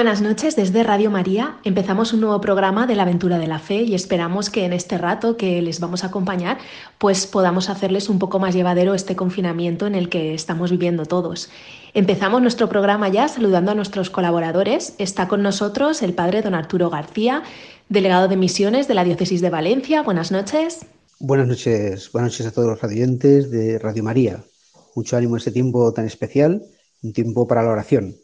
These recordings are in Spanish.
Buenas noches desde Radio María. Empezamos un nuevo programa de la aventura de la fe y esperamos que en este rato que les vamos a acompañar pues podamos hacerles un poco más llevadero este confinamiento en el que estamos viviendo todos. Empezamos nuestro programa ya saludando a nuestros colaboradores. Está con nosotros el padre don Arturo García, delegado de misiones de la Diócesis de Valencia. Buenas noches. Buenas noches, buenas noches a todos los radiantes de Radio María. Mucho ánimo en este tiempo tan especial, un tiempo para la oración.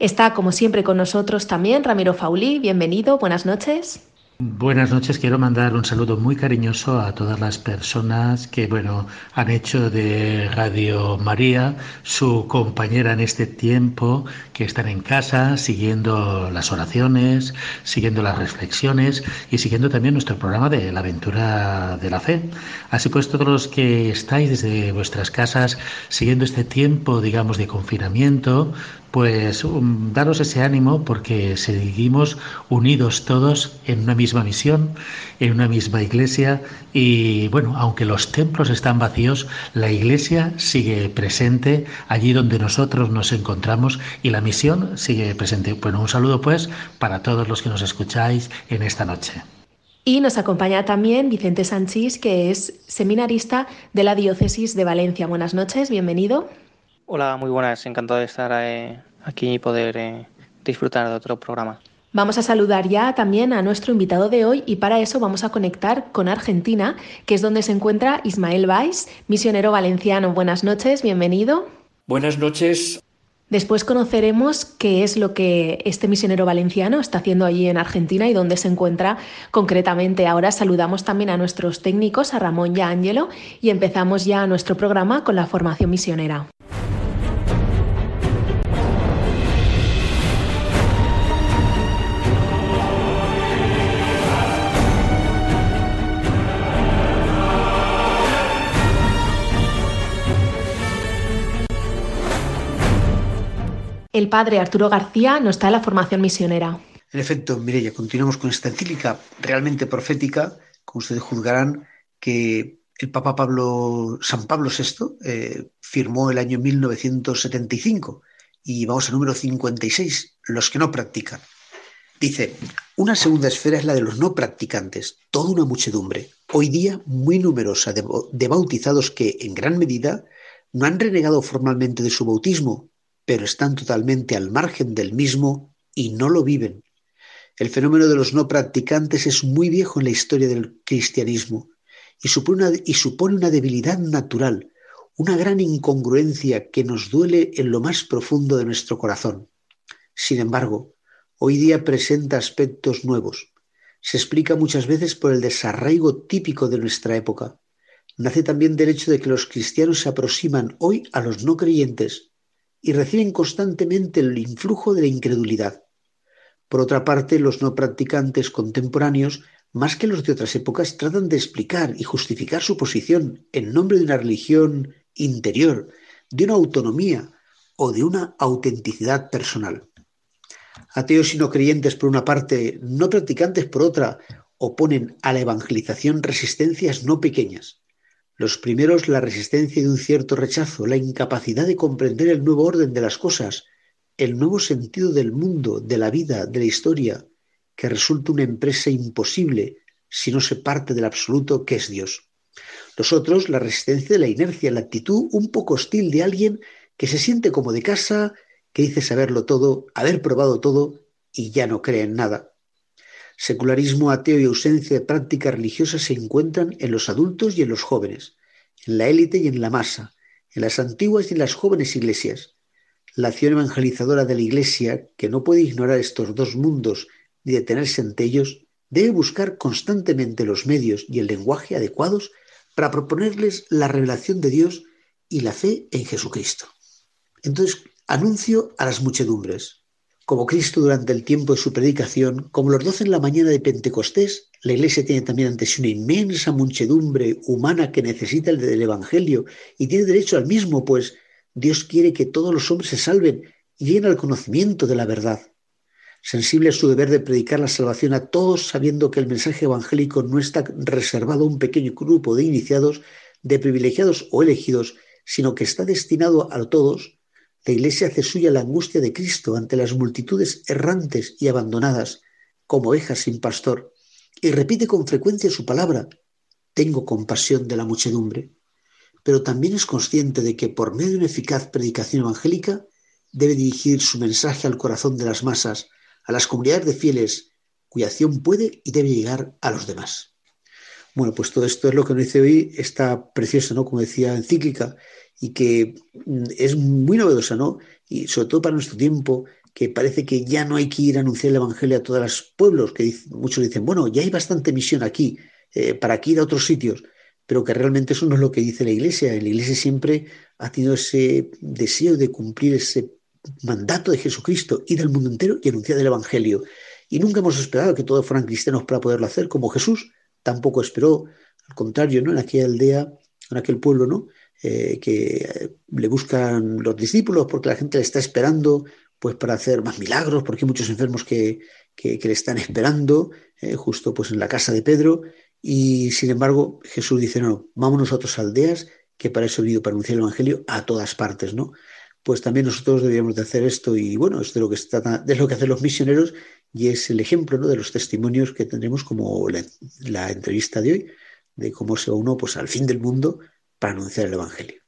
Está, como siempre, con nosotros también Ramiro Faulí. Bienvenido, buenas noches. Buenas noches, quiero mandar un saludo muy cariñoso a todas las personas que, bueno, han hecho de Radio María su compañera en este tiempo, que están en casa siguiendo las oraciones, siguiendo las reflexiones y siguiendo también nuestro programa de la aventura de la fe. Así pues, todos los que estáis desde vuestras casas siguiendo este tiempo, digamos, de confinamiento, pues um, daros ese ánimo porque seguimos unidos todos en una misma misión, en una misma iglesia y bueno, aunque los templos están vacíos, la iglesia sigue presente allí donde nosotros nos encontramos y la misión sigue presente. Bueno, un saludo pues para todos los que nos escucháis en esta noche. Y nos acompaña también Vicente Sanchís, que es seminarista de la Diócesis de Valencia. Buenas noches, bienvenido. Hola, muy buenas, encantado de estar eh, aquí y poder eh, disfrutar de otro programa. Vamos a saludar ya también a nuestro invitado de hoy y para eso vamos a conectar con Argentina, que es donde se encuentra Ismael Valls, misionero valenciano. Buenas noches, bienvenido. Buenas noches. Después conoceremos qué es lo que este misionero valenciano está haciendo allí en Argentina y dónde se encuentra concretamente. Ahora saludamos también a nuestros técnicos, a Ramón y a Ángelo, y empezamos ya nuestro programa con la formación misionera. El padre Arturo García nos está en la formación misionera. En efecto, Mireya, continuamos con esta encíclica realmente profética. Como ustedes juzgarán, que el Papa Pablo, San Pablo VI eh, firmó el año 1975 y vamos al número 56, los que no practican. Dice, una segunda esfera es la de los no practicantes, toda una muchedumbre, hoy día muy numerosa de bautizados que, en gran medida, no han renegado formalmente de su bautismo, pero están totalmente al margen del mismo y no lo viven. El fenómeno de los no practicantes es muy viejo en la historia del cristianismo y supone una, debilidad natural, una gran incongruencia que nos duele en lo más profundo de nuestro corazón. Sin embargo, hoy día presenta aspectos nuevos. Se explica muchas veces por el desarraigo típico de nuestra época. Nace también del hecho de que los cristianos se aproximan hoy a los no creyentes y reciben constantemente el influjo de la incredulidad. Por otra parte, los no practicantes contemporáneos, más que los de otras épocas, tratan de explicar y justificar su posición en nombre de una religión interior, de una autonomía o de una autenticidad personal. Ateos y no creyentes por una parte, no practicantes por otra, oponen a la evangelización resistencias no pequeñas. Los primeros la resistencia de un cierto rechazo, la incapacidad de comprender el nuevo orden de las cosas, el nuevo sentido del mundo, de la vida, de la historia, que resulta una empresa imposible si no se parte del absoluto que es Dios. Los otros, la resistencia de la inercia, la actitud un poco hostil de alguien que se siente como de casa, que dice saberlo todo, haber probado todo y ya no cree en nada. Secularismo ateo y ausencia de práctica religiosa se encuentran en los adultos y en los jóvenes, en la élite y en la masa, en las antiguas y en las jóvenes iglesias. La acción evangelizadora de la Iglesia, que no puede ignorar estos dos mundos ni detenerse ante ellos, debe buscar constantemente los medios y el lenguaje adecuados para proponerles la revelación de Dios y la fe en Jesucristo. Entonces, anuncio a las muchedumbres. Como Cristo durante el tiempo de su predicación, como los doce en la mañana de Pentecostés, la Iglesia tiene también ante sí una inmensa muchedumbre humana que necesita el Evangelio y tiene derecho al mismo, pues Dios quiere que todos los hombres se salven y lleguen al conocimiento de la verdad. Sensible a su deber de predicar la salvación a todos, sabiendo que el mensaje evangélico no está reservado a un pequeño grupo de iniciados, de privilegiados o elegidos, sino que está destinado a todos, la Iglesia hace suya la angustia de Cristo ante las multitudes errantes y abandonadas, como ovejas sin pastor, y repite con frecuencia su palabra, tengo compasión de la muchedumbre, pero también es consciente de que por medio de una eficaz predicación evangélica debe dirigir su mensaje al corazón de las masas, a las comunidades de fieles, cuya acción puede y debe llegar a los demás. Bueno, pues todo esto es lo que nos dice hoy esta preciosa, ¿no? Como decía, encíclica, y que mm, es muy novedosa, ¿no? Y sobre todo para nuestro tiempo, que parece que ya no hay que ir a anunciar el Evangelio a todos los pueblos, que muchos dicen, bueno, ya hay bastante misión aquí, eh, para que ir a otros sitios, pero que realmente eso no es lo que dice la Iglesia. La Iglesia siempre ha tenido ese deseo de cumplir ese mandato de Jesucristo, ir al mundo entero y anunciar el Evangelio. Y nunca hemos esperado que todos fueran cristianos para poderlo hacer, como Jesús tampoco esperó, al contrario, ¿no? En aquella aldea, en aquel pueblo, ¿no? Eh, que le buscan los discípulos porque la gente le está esperando pues para hacer más milagros, porque hay muchos enfermos que, que, le están esperando, eh, justo pues en la casa de Pedro, y sin embargo Jesús dice, no, vámonos a otras aldeas, que para eso he venido para anunciar el Evangelio a todas partes, ¿no? Pues también nosotros deberíamos de hacer esto y bueno, es de lo que, está, es lo que hacen los misioneros y es el ejemplo ¿no? de los testimonios que tendremos como la, la entrevista de hoy, de cómo se va uno pues al fin del mundo para anunciar el Evangelio.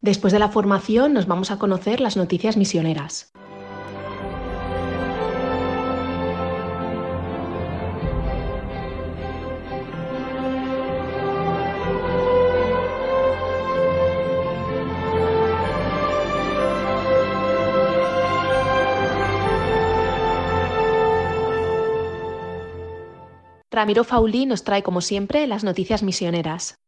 Después de la formación nos vamos a conocer las noticias misioneras. Ramiro Fauli nos trae, como siempre, las noticias misioneras.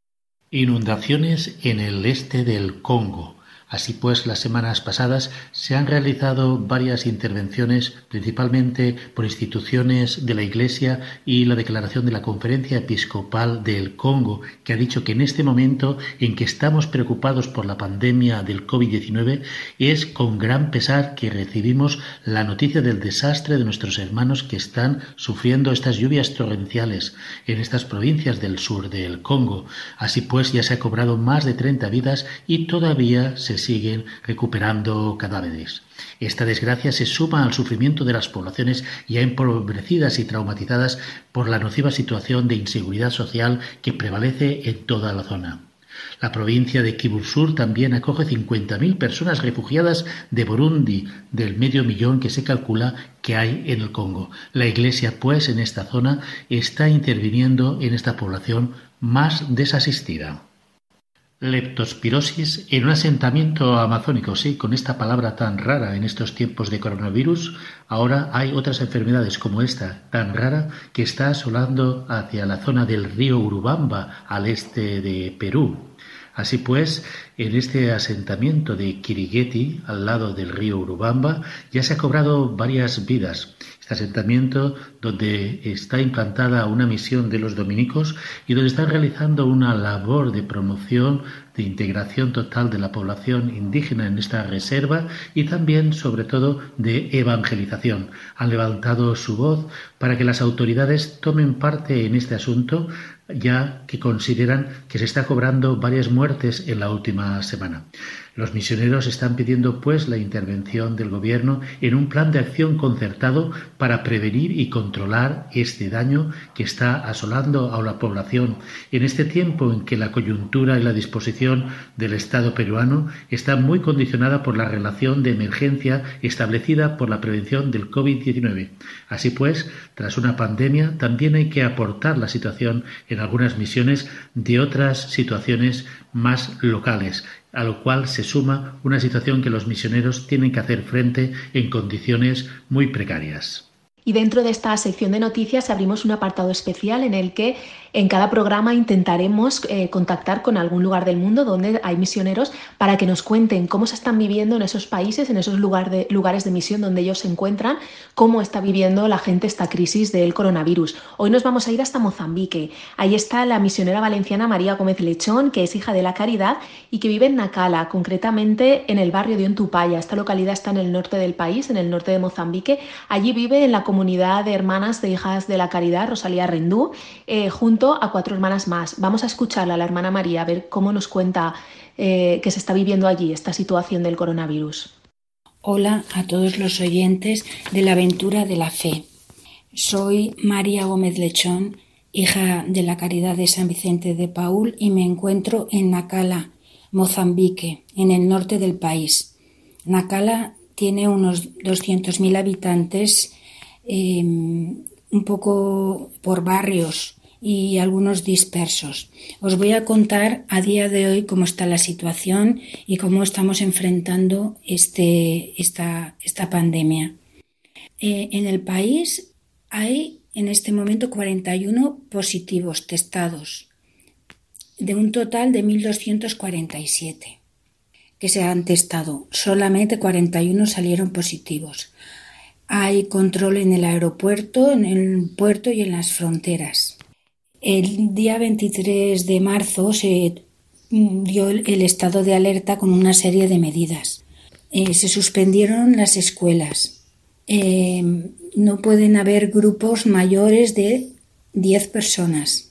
Inundaciones en el este del Congo. Así pues, las semanas pasadas se han realizado varias intervenciones, principalmente por instituciones de la Iglesia y la declaración de la Conferencia Episcopal del Congo, que ha dicho que en este momento en que estamos preocupados por la pandemia del COVID-19, es con gran pesar que recibimos la noticia del desastre de nuestros hermanos que están sufriendo estas lluvias torrenciales en estas provincias del sur del Congo. Así pues, ya se ha cobrado más de 30 vidas y todavía se siguen recuperando cadáveres. Esta desgracia se suma al sufrimiento de las poblaciones ya empobrecidas y traumatizadas por la nociva situación de inseguridad social que prevalece en toda la zona. La provincia de Kivu Sur también acoge 50.000 personas refugiadas de Burundi, del medio millón que se calcula que hay en el Congo. La Iglesia, pues, en esta zona está interviniendo en esta población más desasistida. Leptospirosis en un asentamiento amazónico, sí, con esta palabra tan rara en estos tiempos de coronavirus, ahora hay otras enfermedades como esta, tan rara, que está asolando hacia la zona del río Urubamba, al este de Perú. Así pues, en este asentamiento de Kirigeti, al lado del río Urubamba, ya se ha cobrado varias vidas. Este asentamiento donde está implantada una misión de los dominicos y donde están realizando una labor de promoción, de integración total de la población indígena en esta reserva y también, sobre todo, de evangelización. Han levantado su voz para que las autoridades tomen parte en este asunto, ya que consideran que se está cobrando varias muertes en la última semana. Los misioneros están pidiendo, pues, la intervención del Gobierno en un plan de acción concertado para prevenir y controlar este daño que está asolando a la población en este tiempo en que la coyuntura y la disposición del Estado peruano está muy condicionada por la relación de emergencia establecida por la prevención del COVID-19. Así pues, tras una pandemia, también hay que aportar la situación en algunas misiones de otras situaciones más locales a lo cual se suma una situación que los misioneros tienen que hacer frente en condiciones muy precarias. Y dentro de esta sección de noticias abrimos un apartado especial en el que En cada programa intentaremos eh, contactar con algún lugar del mundo donde hay misioneros para que nos cuenten cómo se están viviendo en esos países, en esos de, lugares de misión donde ellos se encuentran, cómo está viviendo la gente esta crisis del coronavirus. Hoy nos vamos a ir hasta Mozambique. Ahí está la misionera valenciana María Gómez Lechón, que es hija de la Caridad y que vive en Nacala, concretamente en el barrio de Ontupaya. Esta localidad está en el norte del país, en el norte de Mozambique. Allí vive en la comunidad de hermanas de hijas de la Caridad, Rosalía Rendú, eh, junto a cuatro hermanas más. Vamos a escucharla a la hermana María, a ver cómo nos cuenta eh, que se está viviendo allí esta situación del coronavirus. Hola a todos los oyentes de la aventura de la fe. Soy María Gómez Lechón, hija de la Caridad de San Vicente de Paul y me encuentro en Nacala, Mozambique, en el norte del país. Nacala tiene unos 200.000 habitantes, em, un poco por barrios y algunos dispersos. Os voy a contar a día de hoy cómo está la situación y cómo estamos enfrentando este, esta, esta pandemia. Eh, en el país hay en este momento 41 positivos testados, de un total de 1.247 que se han testado. Solamente 41 salieron positivos. Hay control en el aeropuerto, en el puerto y en las fronteras. El día 23 de marzo se dio el estado de alerta con una serie de medidas. Eh, se suspendieron las escuelas. Eh, no pueden haber grupos mayores de 10 personas,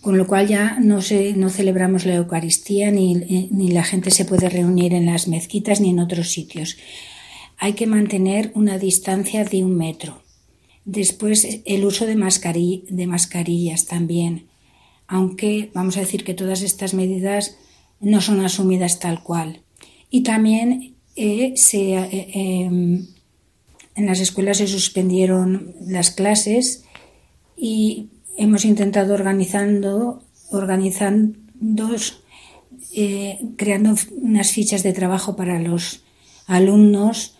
con lo cual ya no, se, no celebramos la Eucaristía ni, ni la gente se puede reunir en las mezquitas ni en otros sitios. Hay que mantener una distancia de un metro. Después el uso de, de mascarillas también, aunque vamos a decir que todas estas medidas no son asumidas tal cual. Y también eh, se, eh, em, en las escuelas se suspendieron las clases y hemos intentado organizando, organizando, eh, creando unas fichas de trabajo para los alumnos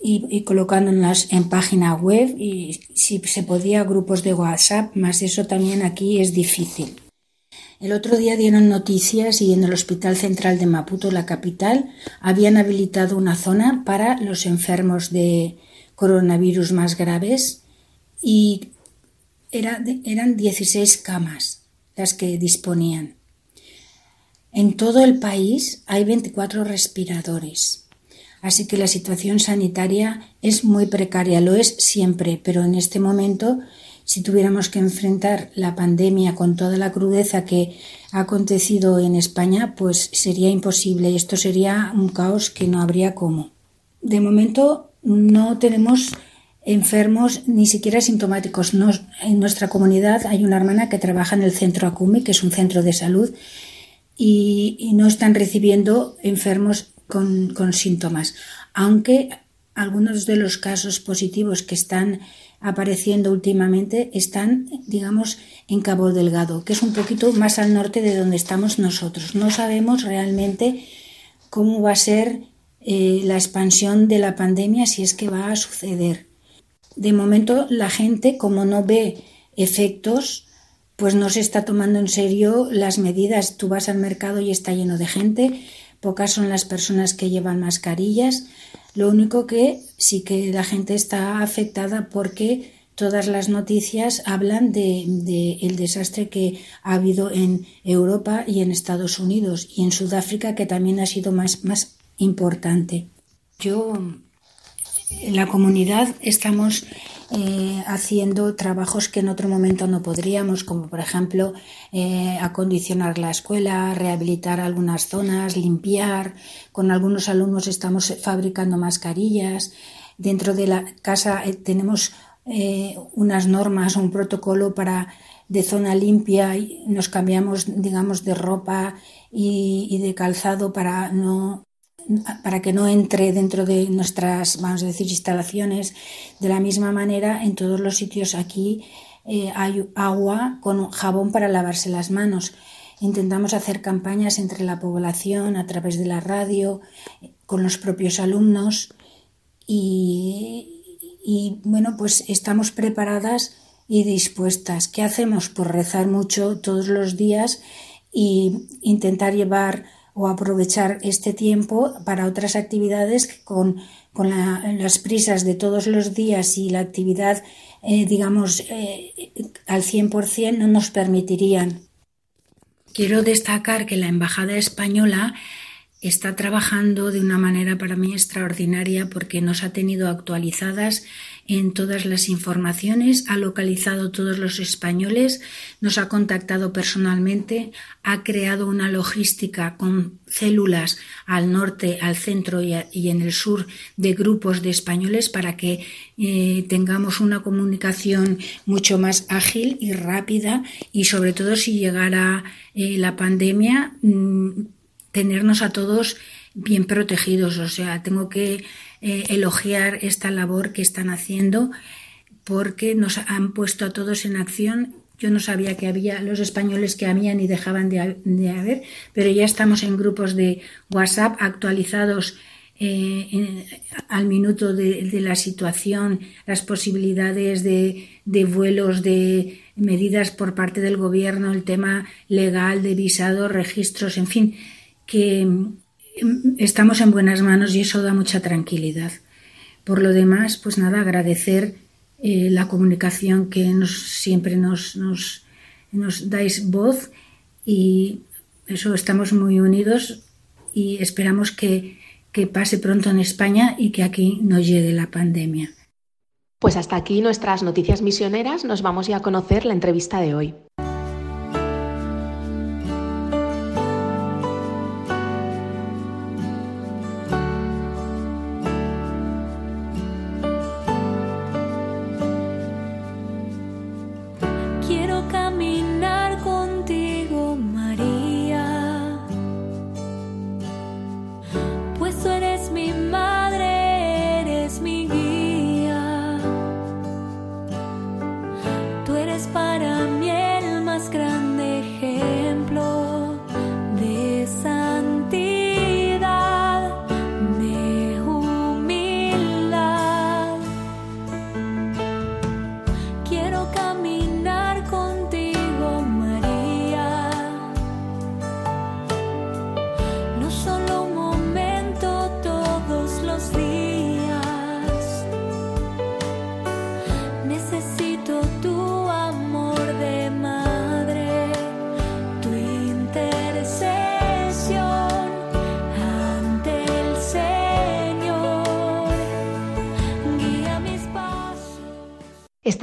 y, colocándolas en página web y si se podía grupos de WhatsApp, más eso también aquí es difícil. El otro día dieron noticias y en el Hospital Central de Maputo, la capital, habían habilitado una zona para los enfermos de, coronavirus más graves y eran 16 camas las que disponían. En todo el país hay 24 respiradores, así que la situación sanitaria es muy precaria, lo es siempre, pero en este momento, si tuviéramos que enfrentar la pandemia con toda la crudeza que ha acontecido en España, pues sería imposible y esto sería un caos que no habría cómo. De momento no tenemos enfermos ni siquiera sintomáticos. en nuestra comunidad hay una hermana que trabaja en el centro ACUMI, que es un centro de salud, y, no están recibiendo enfermos con, con, síntomas, aunque algunos de los casos positivos que están apareciendo últimamente están, digamos, en Cabo Delgado, que es un poquito más al norte de donde estamos nosotros. No sabemos realmente cómo va a ser eh, la expansión de la pandemia si es que va a suceder. De momento la gente, como no ve efectos, pues no se está tomando en serio las medidas. Tú vas al mercado y está lleno de gente, pocas son las personas que llevan mascarillas. Lo único que sí que la gente está afectada porque todas las noticias hablan de, el desastre que ha habido en Europa y en Estados Unidos y en Sudáfrica, que también ha sido más, más importante. Yo, en la comunidad, estamos eh, haciendo trabajos que en otro momento no podríamos, como por ejemplo eh, acondicionar la escuela, rehabilitar algunas zonas, limpiar. Con algunos alumnos estamos fabricando mascarillas. Dentro de la casa eh, tenemos unas normas, un protocolo para de zona limpia y nos cambiamos, digamos, de ropa y de calzado para no para que no entre dentro de nuestras, vamos a decir, instalaciones. De la misma manera, en todos los sitios aquí eh, hay agua con jabón para lavarse las manos. Intentamos hacer campañas entre la población a través de la radio, con los propios alumnos y, y bueno, pues estamos preparadas y dispuestas. ¿Qué hacemos? Pues rezar mucho todos los días y intentar llevar o aprovechar este tiempo para otras actividades con, con las prisas de todos los días y la actividad, eh, digamos, eh, al 100% no nos permitirían. Quiero destacar que la Embajada Española está trabajando de una manera para mí extraordinaria porque nos ha tenido actualizadas en todas las informaciones, ha localizado todos los españoles, nos ha contactado personalmente, ha creado una logística con células al norte, al centro y, en el sur de grupos de españoles para que eh, tengamos una comunicación mucho más ágil y rápida y sobre todo si llegara eh, la pandemia mm, tenernos a todos bien protegidos. O sea, tengo que eh, elogiar esta labor que están haciendo porque nos han puesto a todos en acción. Yo no sabía que había los españoles que habían y dejaban de, haber, pero ya estamos en grupos de WhatsApp actualizados eh, al minuto de, la situación, las posibilidades de, de, vuelos, de medidas por parte del gobierno, el tema legal de visados, registros, en fin, que mm, estamos en buenas manos y eso da mucha tranquilidad. Por lo demás, pues nada, agradecer eh, la comunicación que nos, siempre nos, nos, nos dais voz y eso estamos muy unidos y esperamos que, que pase pronto en España y que aquí no llegue la pandemia. Pues hasta aquí nuestras noticias misioneras. Nos vamos ya a conocer la entrevista de hoy.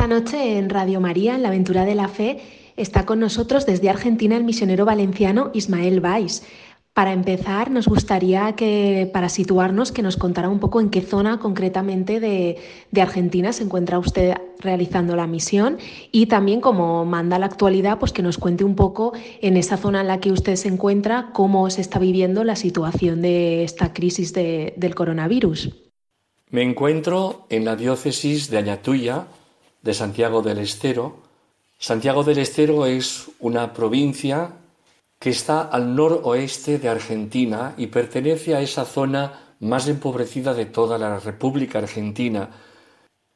Esta noche en Radio María, en la aventura de la fe, está con nosotros desde Argentina el misionero valenciano Ismael Valls. Para empezar, nos gustaría que, para situarnos, que nos contara un poco en qué zona concretamente de, Argentina se encuentra usted realizando la misión y también, como manda la actualidad, pues que nos cuente un poco en esa zona en la que usted se encuentra, cómo se está viviendo la situación de esta crisis del coronavirus. Me encuentro en la diócesis de Añatuya, de Santiago del Estero. Santiago del Estero es una provincia que está al noroeste de Argentina y pertenece a esa zona más empobrecida de toda la República Argentina.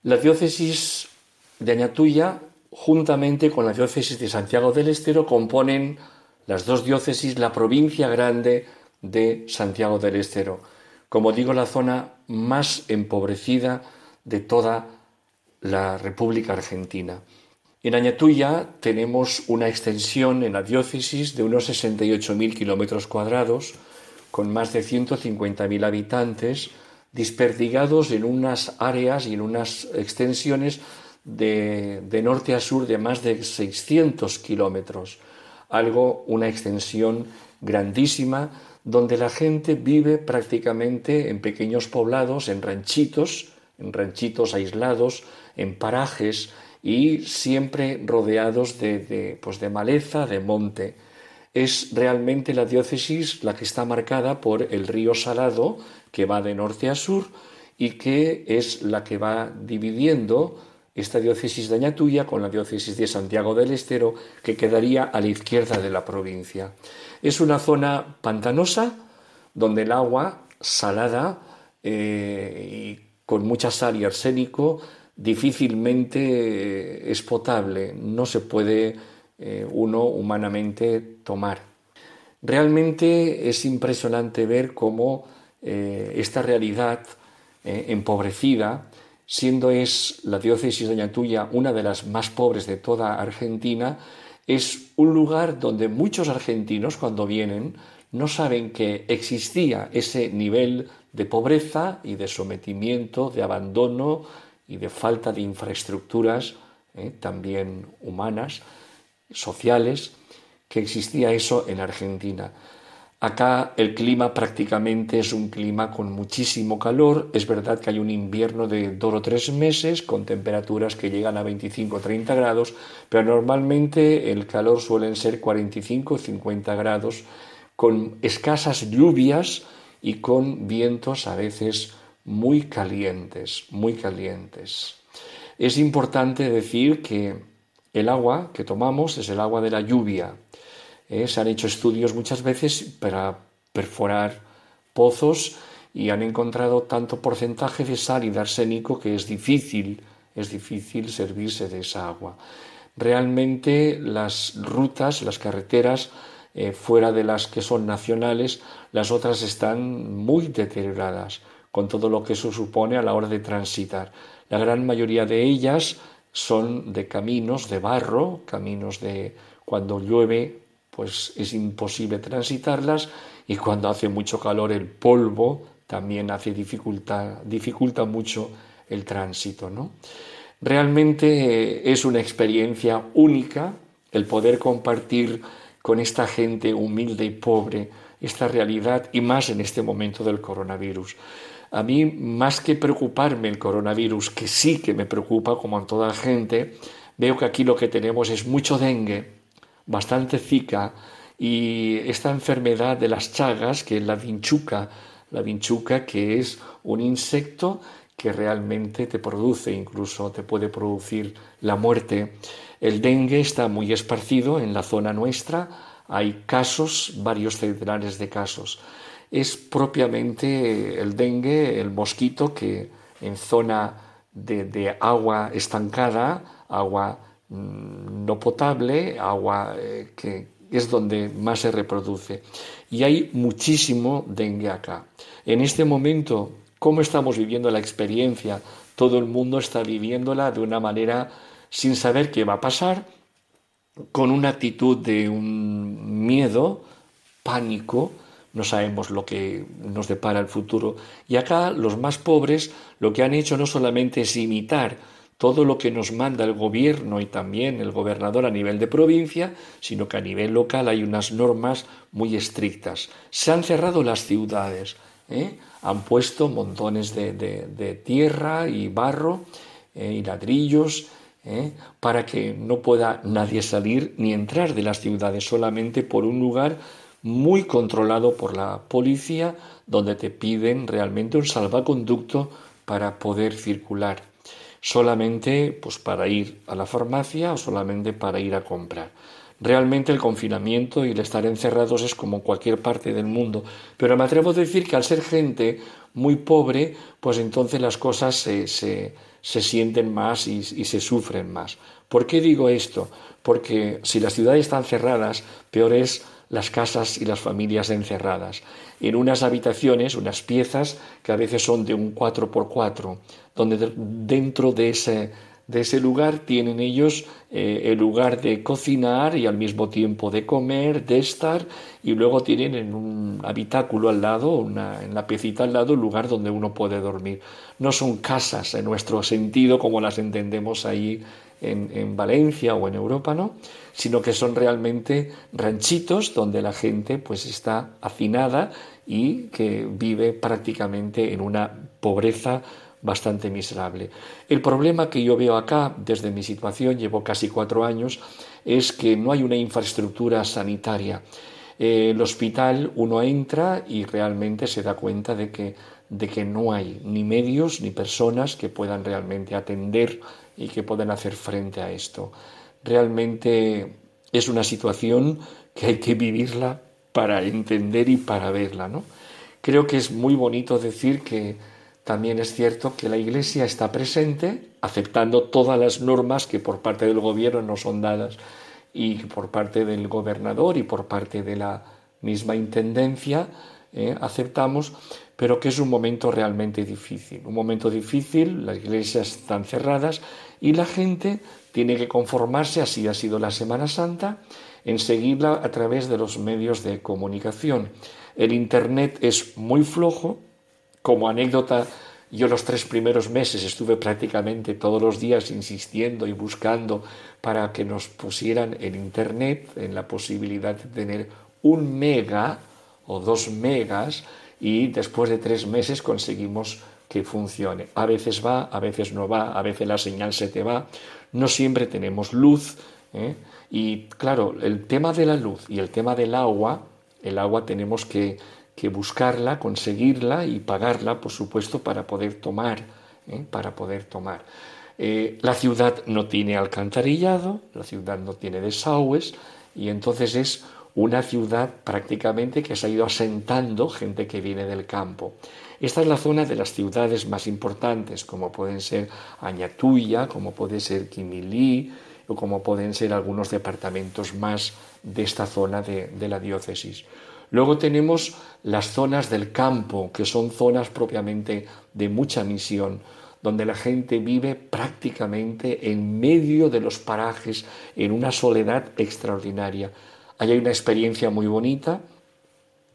La diócesis de Añatuya, juntamente con la diócesis de Santiago del Estero, componen las dos diócesis la provincia grande de Santiago del Estero. Como digo, la zona más empobrecida de toda la República Argentina. En Añatuya tenemos una extensión en la diócesis de unos 68.000 kilómetros cuadrados, con más de 150.000 habitantes, disperdigados en unas áreas y en unas extensiones de, de, norte a sur de más de 600 kilómetros, algo, una extensión grandísima, donde la gente vive prácticamente en pequeños poblados, en ranchitos, en ranchitos aislados, en parajes y siempre rodeados de, pues de maleza, de monte. Es realmente la diócesis la que está marcada por el río Salado, que va de norte a sur y que es la que va dividiendo esta diócesis de Añatuya con la diócesis de Santiago del Estero, que quedaría a la izquierda de la provincia. Es una zona pantanosa donde el agua salada eh, y con mucha sal y arsénico difícilmente es potable, no se puede eh, uno humanamente tomar. Realmente es impresionante ver cómo eh, esta realidad eh, empobrecida, siendo es la diócesis de Añatuya una de las más pobres de toda Argentina, es un lugar donde muchos argentinos cuando vienen no saben que existía ese nivel de pobreza y de sometimiento, de abandono y de falta de infraestructuras, eh, también humanas, sociales, que existía eso en Argentina. Acá el clima prácticamente es un clima con muchísimo calor. Es verdad que hay un invierno de dos o tres meses con temperaturas que llegan a 25 o 30 grados, pero normalmente el calor suelen ser 45 o 50 grados con escasas lluvias y con vientos a veces muy calientes, muy calientes. Es importante decir que el agua que tomamos es el agua de la lluvia. Eh, se han hecho estudios muchas veces para perforar pozos y han encontrado tanto porcentaje de sal y de arsénico que es difícil, es difícil servirse de esa agua. Realmente las rutas, las carreteras eh, fuera de las que son nacionales, las otras están muy deterioradas, con todo lo que eso supone a la hora de transitar. La gran mayoría de ellas son de caminos de barro, caminos de cuando llueve, pues es imposible transitarlas y cuando hace mucho calor el polvo también hace dificulta, dificulta mucho el tránsito. ¿no? Realmente eh, es una experiencia única el poder compartir con esta gente humilde y pobre esta realidad y más en este momento del coronavirus. A mí, más que preocuparme el coronavirus, que sí que me preocupa como a toda gente, veo que aquí lo que tenemos es mucho dengue, bastante zika y esta enfermedad de las chagas, que es la vinchuca, la vinchuca que es un insecto que realmente te produce, incluso te puede producir la muerte. El dengue está muy esparcido en la zona nuestra, hay casos, varios centenares de casos. Es propiamente el dengue, el mosquito que en zona de, agua estancada, agua mm, no potable, agua eh, que es donde más se reproduce. Y hay muchísimo dengue acá. En este momento, ¿cómo estamos viviendo la experiencia? Todo el mundo está viviéndola de una manera sin saber qué va a pasar, con una actitud de un miedo, pánico, no sabemos lo que nos depara el futuro. Y acá los más pobres lo que han hecho no solamente es imitar todo lo que nos manda el gobierno y también el gobernador a nivel de provincia, sino que a nivel local hay unas normas muy estrictas. Se han cerrado las ciudades, ¿eh? han puesto montones de, tierra y barro ¿eh? y ladrillos ¿eh? para que no pueda nadie salir ni entrar de las ciudades solamente por un lugar muy controlado por la policía donde te piden realmente un salvaconducto para poder circular solamente pues para ir a la farmacia o solamente para ir a comprar. Realmente el confinamiento y el estar encerrados es como cualquier parte del mundo, pero me atrevo a decir que al ser gente muy pobre, pues entonces las cosas se, se, sienten más y, y, se sufren más. ¿Por qué digo esto? Porque si las ciudades están cerradas, peor es las casas y las familias encerradas. En unas habitaciones, unas piezas que a veces son de un 4x4, donde dentro de ese de ese lugar tienen ellos eh, el lugar de cocinar y al mismo tiempo de comer, de estar, y luego tienen en un habitáculo al lado, en la piecita al lado, el lugar donde uno puede dormir. No son casas en nuestro sentido como las entendemos ahí en, en Valencia o en Europa, ¿no? Sino que son realmente ranchitos donde la gente pues está hacinada y que vive prácticamente en una pobreza bastante miserable. El problema que yo veo acá, desde mi situación, llevo casi cuatro años, es que no hay una infraestructura sanitaria. Eh, el hospital uno entra y realmente se da cuenta de que, de que no hay ni medios ni personas que puedan realmente atender y que puedan hacer frente a esto. Realmente es una situación que hay que vivirla para entender y para verla. ¿no? Creo que es muy bonito decir que también es cierto que la Iglesia está presente, aceptando todas las normas que por parte del gobierno nos son dadas y por parte del gobernador y por parte de la misma intendencia eh, aceptamos, pero que es un momento realmente difícil. Un momento difícil, las iglesias están cerradas y la gente tiene que conformarse, así ha sido la Semana Santa, en seguirla a través de los medios de comunicación. El Internet es muy flojo. Como anécdota, yo los tres primeros meses estuve prácticamente todos los días insistiendo y buscando para que nos pusieran en Internet, en la posibilidad de tener un mega o dos megas y después de tres meses conseguimos que funcione. A veces va, a veces no va, a veces la señal se te va, no siempre tenemos luz. ¿eh? Y claro, el tema de la luz y el tema del agua, el agua tenemos que, que buscarla, conseguirla y pagarla, por supuesto, para poder tomar, ¿eh? para poder tomar. Eh, la ciudad no tiene alcantarillado, la ciudad no tiene desagües y entonces es una ciudad prácticamente que se ha ido asentando gente que viene del campo. Esta es la zona de las ciudades más importantes, como pueden ser Añatuya, como puede ser Quimilí, o como pueden ser algunos departamentos más de esta zona de, de la diócesis. Luego tenemos las zonas del campo, que son zonas propiamente de mucha misión, donde la gente vive prácticamente en medio de los parajes, en una soledad extraordinaria. Ahí hay una experiencia muy bonita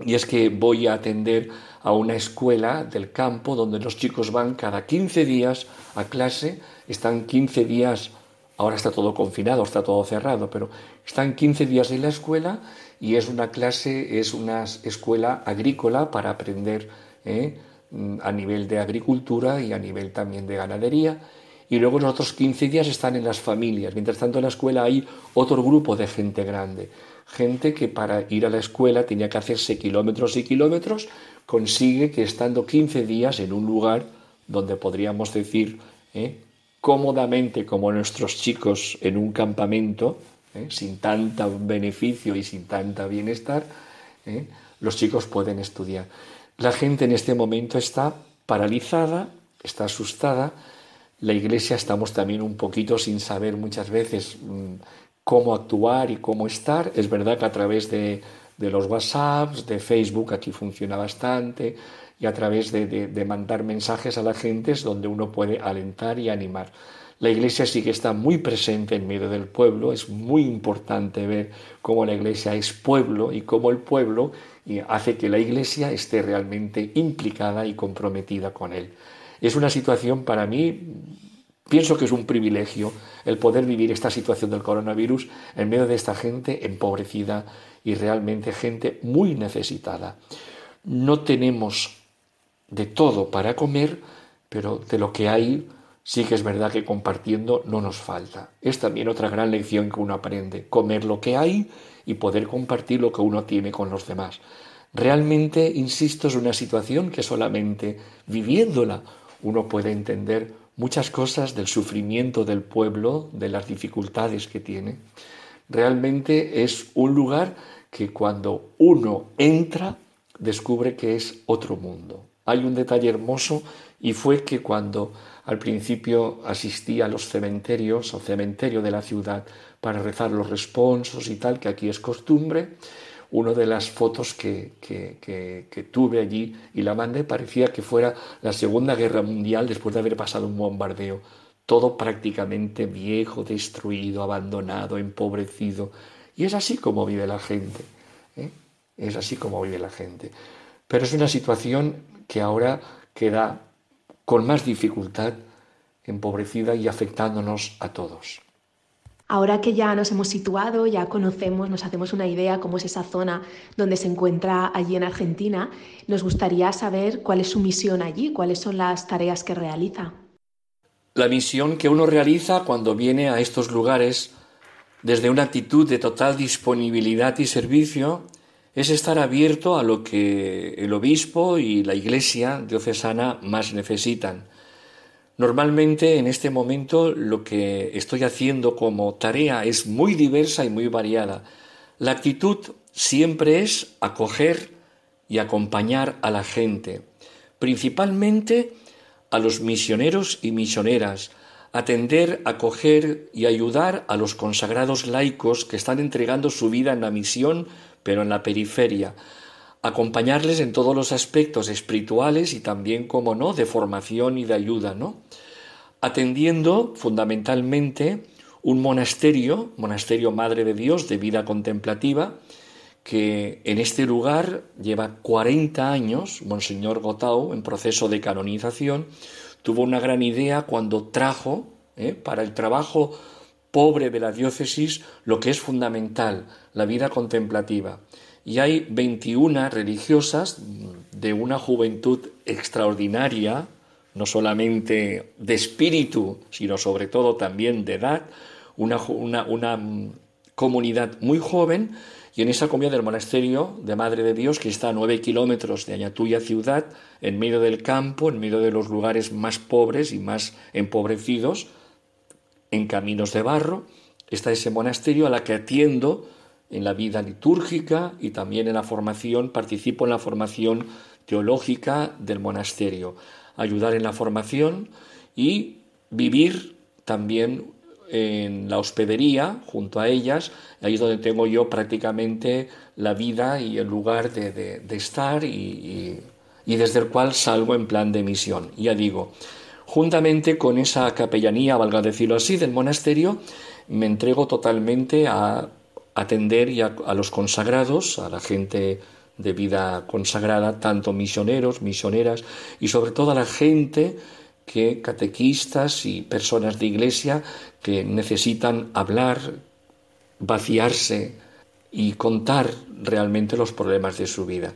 y es que voy a atender a una escuela del campo donde los chicos van cada 15 días a clase, están 15 días, ahora está todo confinado, está todo cerrado, pero están 15 días en la escuela y es una clase, es una escuela agrícola para aprender ¿eh? a nivel de agricultura y a nivel también de ganadería. Y luego los otros 15 días están en las familias. Mientras tanto en la escuela hay otro grupo de gente grande gente que para ir a la escuela tenía que hacerse kilómetros y kilómetros, consigue que estando 15 días en un lugar donde podríamos decir ¿eh? cómodamente como nuestros chicos en un campamento, ¿eh? sin tanto beneficio y sin tanta bienestar, ¿eh? los chicos pueden estudiar. La gente en este momento está paralizada, está asustada, la iglesia estamos también un poquito sin saber muchas veces mm, cómo actuar y cómo estar. Es verdad que a través de, los WhatsApps, de Facebook, aquí funciona bastante, y a través de, de, mandar mensajes a la gente es donde uno puede alentar y animar. La iglesia sí que está muy presente en medio del pueblo, es muy importante ver cómo la iglesia es pueblo y cómo el pueblo hace que la iglesia esté realmente implicada y comprometida con él. Es una situación para mí Pienso que es un privilegio el poder vivir esta situación del coronavirus en medio de esta gente empobrecida y realmente gente muy necesitada. No tenemos de todo para comer, pero de lo que hay sí que es verdad que compartiendo no nos falta. Es también otra gran lección que uno aprende, comer lo que hay y poder compartir lo que uno tiene con los demás. Realmente, insisto, es una situación que solamente viviéndola uno puede entender muchas cosas del sufrimiento del pueblo, de las dificultades que tiene. Realmente es un lugar que cuando uno entra descubre que es otro mundo. Hay un detalle hermoso y fue que cuando al principio asistí a los cementerios, al cementerio de la ciudad, para rezar los responsos y tal, que aquí es costumbre, una de las fotos que, tuve allí y la mandé parecía que fuera la Segunda Guerra Mundial después de haber pasado un bombardeo. Todo prácticamente viejo, destruido, abandonado, empobrecido. Y es así como vive la gente. ¿eh? Es así como vive la gente. Pero es una situación que ahora queda con más dificultad, empobrecida y afectándonos a todos. Ahora que ya nos hemos situado, ya conocemos, nos hacemos una idea cómo es esa zona donde se encuentra allí en Argentina, nos gustaría saber cuál es su misión allí, cuáles son las tareas que realiza. La misión que uno realiza cuando viene a estos lugares desde una actitud de total disponibilidad y servicio es estar abierto a lo que el obispo y la iglesia diocesana más necesitan Normalmente en este momento lo que estoy haciendo como tarea es muy diversa y muy variada. La actitud siempre es acoger y acompañar a la gente, principalmente a los misioneros y misioneras, atender, acoger y ayudar a los consagrados laicos que están entregando su vida en la misión, pero en la periferia, acompañarles en todos los aspectos espirituales y también, como no, de formación y de ayuda, ¿no? Atendiendo fundamentalmente un monasterio, monasterio Madre de Dios de vida contemplativa, que en este lugar lleva 40 años, Monseñor Gotau, en proceso de canonización, tuvo una gran idea cuando trajo ¿eh? para el trabajo pobre de la diócesis lo que es fundamental, la vida contemplativa. Y hay 21 religiosas de una juventud extraordinaria, no solamente de espíritu, sino sobre todo también de edad, una, una comunidad muy joven y en esa comida del monasterio de Madre de Dios, que está a nueve kilómetros de Añatuya ciudad, en medio del campo, en medio de los lugares más pobres y más empobrecidos, en caminos de barro, está ese monasterio a la que atiendo en la vida litúrgica y también en la formación, participo en la formación teológica del monasterio, ayudar en la formación y vivir también en la hospedería, junto a ellas, ahí es donde tengo yo prácticamente la vida y el lugar de, estar y, desde el cual salgo en plan de misión. Ya digo, juntamente con esa capellanía, valga decirlo así, del monasterio, me entrego totalmente a atender a los consagrados, a la gente de vida consagrada, tanto misioneros, misioneras y sobre todo a la gente que catequistas y personas de iglesia que necesitan hablar, vaciarse y contar realmente los problemas de su vida.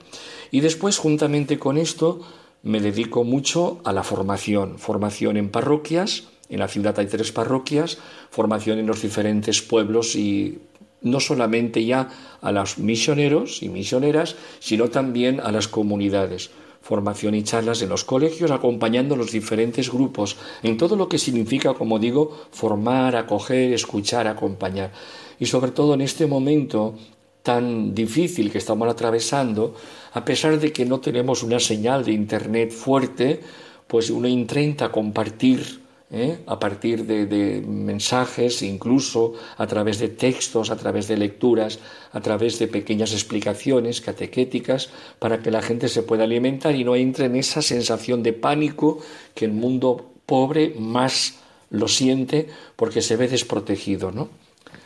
Y después, juntamente con esto, me dedico mucho a la formación, formación en parroquias, en la ciudad hay tres parroquias, formación en los diferentes pueblos y no solamente ya a los misioneros y misioneras, sino también a las comunidades formación y charlas en los colegios, acompañando los diferentes grupos en todo lo que significa, como digo, formar, acoger, escuchar, acompañar. Y sobre todo en este momento tan difícil que estamos atravesando, a pesar de que no tenemos una señal de Internet fuerte, pues uno intenta compartir ¿eh? a partir de, mensajes, incluso a través de textos, a través de lecturas, a través de pequeñas explicaciones catequéticas, para que la gente se pueda alimentar y no entre en esa sensación de pánico que el mundo pobre más lo siente porque se ve desprotegido, ¿no?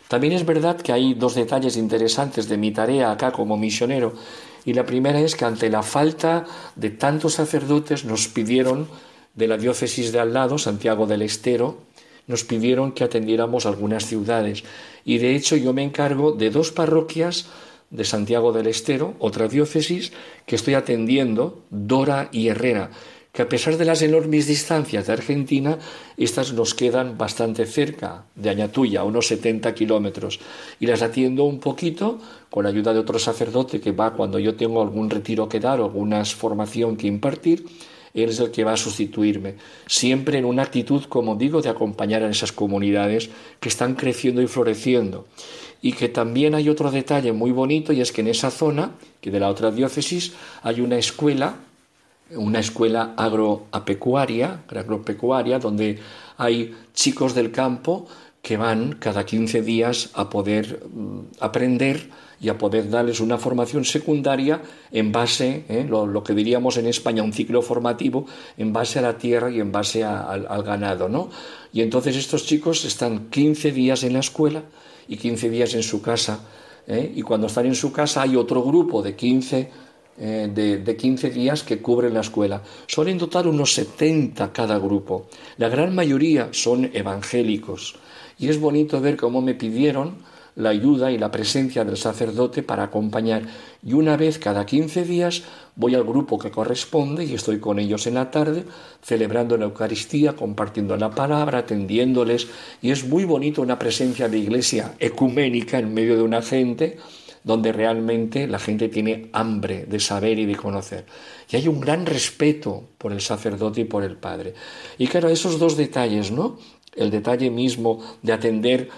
También es verdad que hay dos detalles interesantes de mi tarea acá como misionero. Y la primera es que ante la falta de tantos sacerdotes nos pidieron de la diócesis de al lado, Santiago del Estero, nos pidieron que atendiéramos algunas ciudades. Y de hecho yo me encargo de dos parroquias de Santiago del Estero, otra diócesis, que estoy atendiendo, Dora y Herrera, que a pesar de las enormes distancias de Argentina, estas nos quedan bastante cerca de Añatuya, unos 70 kilómetros, y las atiendo un poquito con la ayuda de otro sacerdote que va cuando yo tengo algún retiro que dar o alguna formación que impartir, él es el que va a sustituirme, siempre en una actitud, como digo, de acompañar a esas comunidades que están creciendo y floreciendo. Y que también hay otro detalle muy bonito y es que en esa zona, que de la otra diócesis, hay una escuela, una escuela agropecuaria, agropecuaria donde hay chicos del campo que van cada 15 días a poder mm, aprender y a poder darles una formación secundaria en base, ¿eh? lo, que diríamos en España, un ciclo formativo en base a la tierra y en base al, ganado, ¿no? Y entonces estos chicos están 15 días en la escuela y 15 días en su casa, ¿eh? y cuando están en su casa hay otro grupo de 15 eh, de, de, 15 días que cubren la escuela. Suelen dotar unos 70 cada grupo. La gran mayoría son evangélicos. Y es bonito ver cómo me pidieron la ayuda y la presencia del sacerdote para acompañar. Y una vez cada 15 días voy al grupo que corresponde y estoy con ellos en la tarde, celebrando la Eucaristía, compartiendo la palabra, atendiéndoles. Y es muy bonito una presencia de iglesia ecuménica en medio de una gente donde realmente la gente tiene hambre de saber y de conocer. Y hay un gran respeto por el sacerdote y por el Padre. Y claro, esos dos detalles, ¿no? El detalle mismo de atender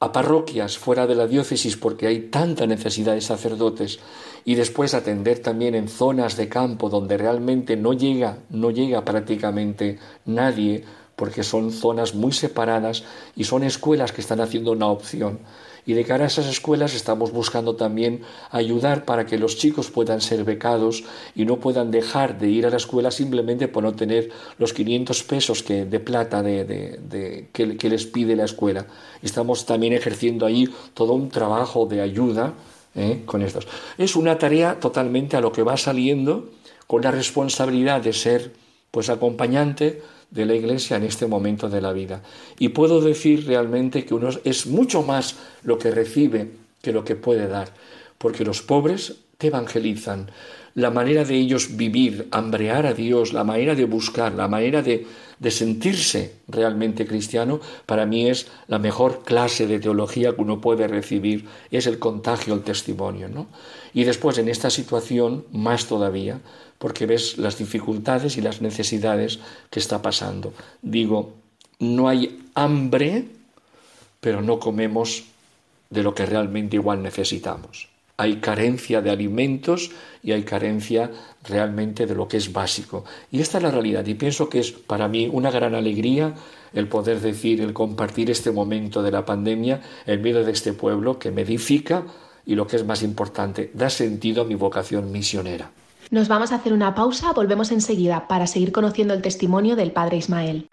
a parroquias fuera de la diócesis porque hay tanta necesidad de sacerdotes y después atender también en zonas de campo donde realmente no llega, no llega prácticamente nadie porque son zonas muy separadas y son escuelas que están haciendo una opción. Y de cara a esas escuelas estamos buscando también ayudar para que los chicos puedan ser becados y no puedan dejar de ir a la escuela simplemente por no tener los 500 pesos que, de plata de, que, les pide la escuela. Estamos también ejerciendo ahí todo un trabajo de ayuda ¿eh? con estos. Es una tarea totalmente a lo que va saliendo con la responsabilidad de ser pues acompañante de la Iglesia en este momento de la vida. Y puedo decir realmente que uno es mucho más lo que recibe que lo que puede dar, porque los pobres te evangelizan. La manera de ellos vivir, hambrear a Dios, la manera de buscar, la manera de, de sentirse realmente cristiano, para mí es la mejor clase de teología que uno puede recibir, es el contagio, el testimonio. ¿no? Y después en esta situación, más todavía, porque ves las dificultades y las necesidades que está pasando. Digo, no hay hambre, pero no comemos de lo que realmente igual necesitamos. Hay carencia de alimentos y hay carencia realmente de lo que es básico. Y esta es la realidad y pienso que es para mí una gran alegría el poder decir, el compartir este momento de la pandemia en medio de este pueblo que me edifica y lo que es más importante, da sentido a mi vocación misionera. Nos vamos a hacer una pausa, volvemos enseguida para seguir conociendo el testimonio del Padre Ismael.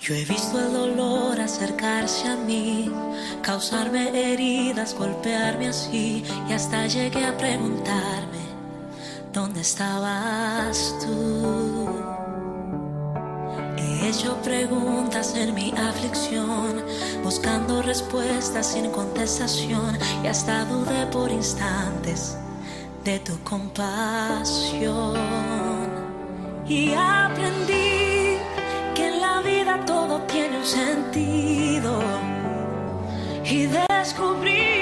Yo he visto el dolor acercarse a mí, causarme heridas, golpearme así, y hasta llegué a preguntarme, ¿dónde estabas tú? He hecho preguntas en mi aflicción, buscando respuestas sin contestación, y hasta dudé por instantes de tu compasión. Y aprendí que en la vida todo tiene un sentido. Y descubrí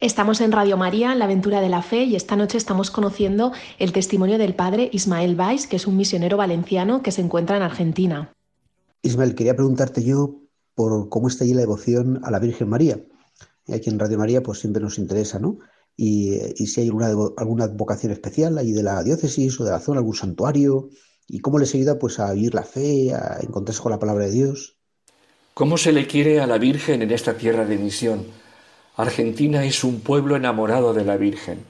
Estamos en Radio María, en la aventura de la fe, y esta noche estamos conociendo el testimonio del padre Ismael Valls, que es un misionero valenciano que se encuentra en Argentina. Ismael, quería preguntarte yo por cómo está allí la devoción a la Virgen María. Y aquí en Radio María pues siempre nos interesa, ¿no? Y, si hay alguna, alguna vocación especial allí de la diócesis o de la zona, algún santuario, y cómo les ayuda pues a vivir la fe, a encontrarse con la palabra de Dios. ¿Cómo se le quiere a la Virgen en esta tierra de misión? Argentina es un pueblo enamorado de la Virgen.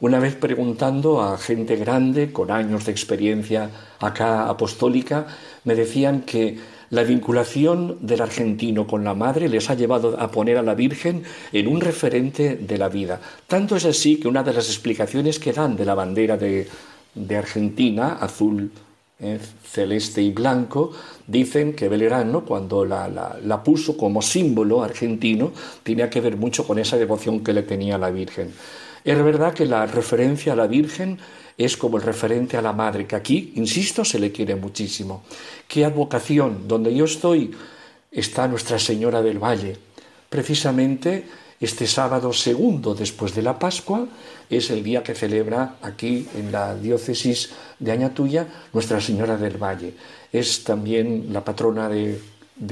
Una vez preguntando a gente grande, con años de experiencia acá apostólica, me decían que la vinculación del argentino con la madre les ha llevado a poner a la Virgen en un referente de la vida. Tanto es así que una de las explicaciones que dan de la bandera de, Argentina, azul, eh, celeste y blanco, Dicen que Belerano, cuando la, la, puso como símbolo argentino, tenía que ver mucho con esa devoción que le tenía a la Virgen. Es verdad que la referencia a la Virgen es como el referente a la Madre, que aquí, insisto, se le quiere muchísimo. ¿Qué advocación? Donde yo estoy está Nuestra Señora del Valle. Precisamente este sábado segundo después de la Pascua es el día que celebra aquí en la diócesis de Añatuya Nuestra Señora del Valle es también la patrona de,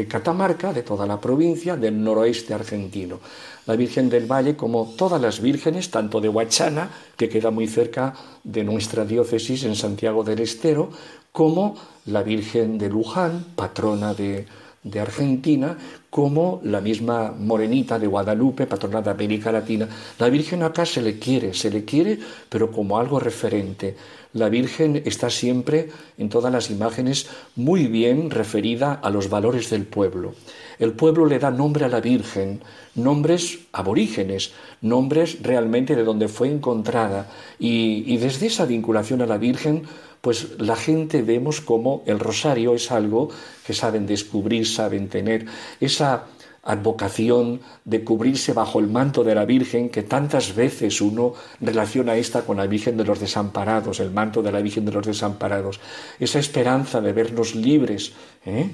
Catamarca, de toda la provincia, del noroeste argentino. La Virgen del Valle, como todas las vírgenes, tanto de Huachana, que queda muy cerca de nuestra diócesis en Santiago del Estero, como la Virgen de Luján, patrona de, de Argentina, como la misma Morenita de Guadalupe, patrona de América Latina. La Virgen acá se le quiere, se le quiere, pero como algo referente. La Virgen está siempre en todas las imágenes muy bien referida a los valores del pueblo. El pueblo le da nombre a la Virgen, nombres aborígenes, nombres realmente de donde fue encontrada. Y, y desde esa vinculación a la Virgen, pues la gente vemos como el rosario es algo que saben descubrir, saben tener esa advocación de cubrirse bajo el manto de la Virgen, que tantas veces uno relaciona esta con la Virgen de los desamparados, el manto de la Virgen de los desamparados, esa esperanza de vernos libres, ¿eh?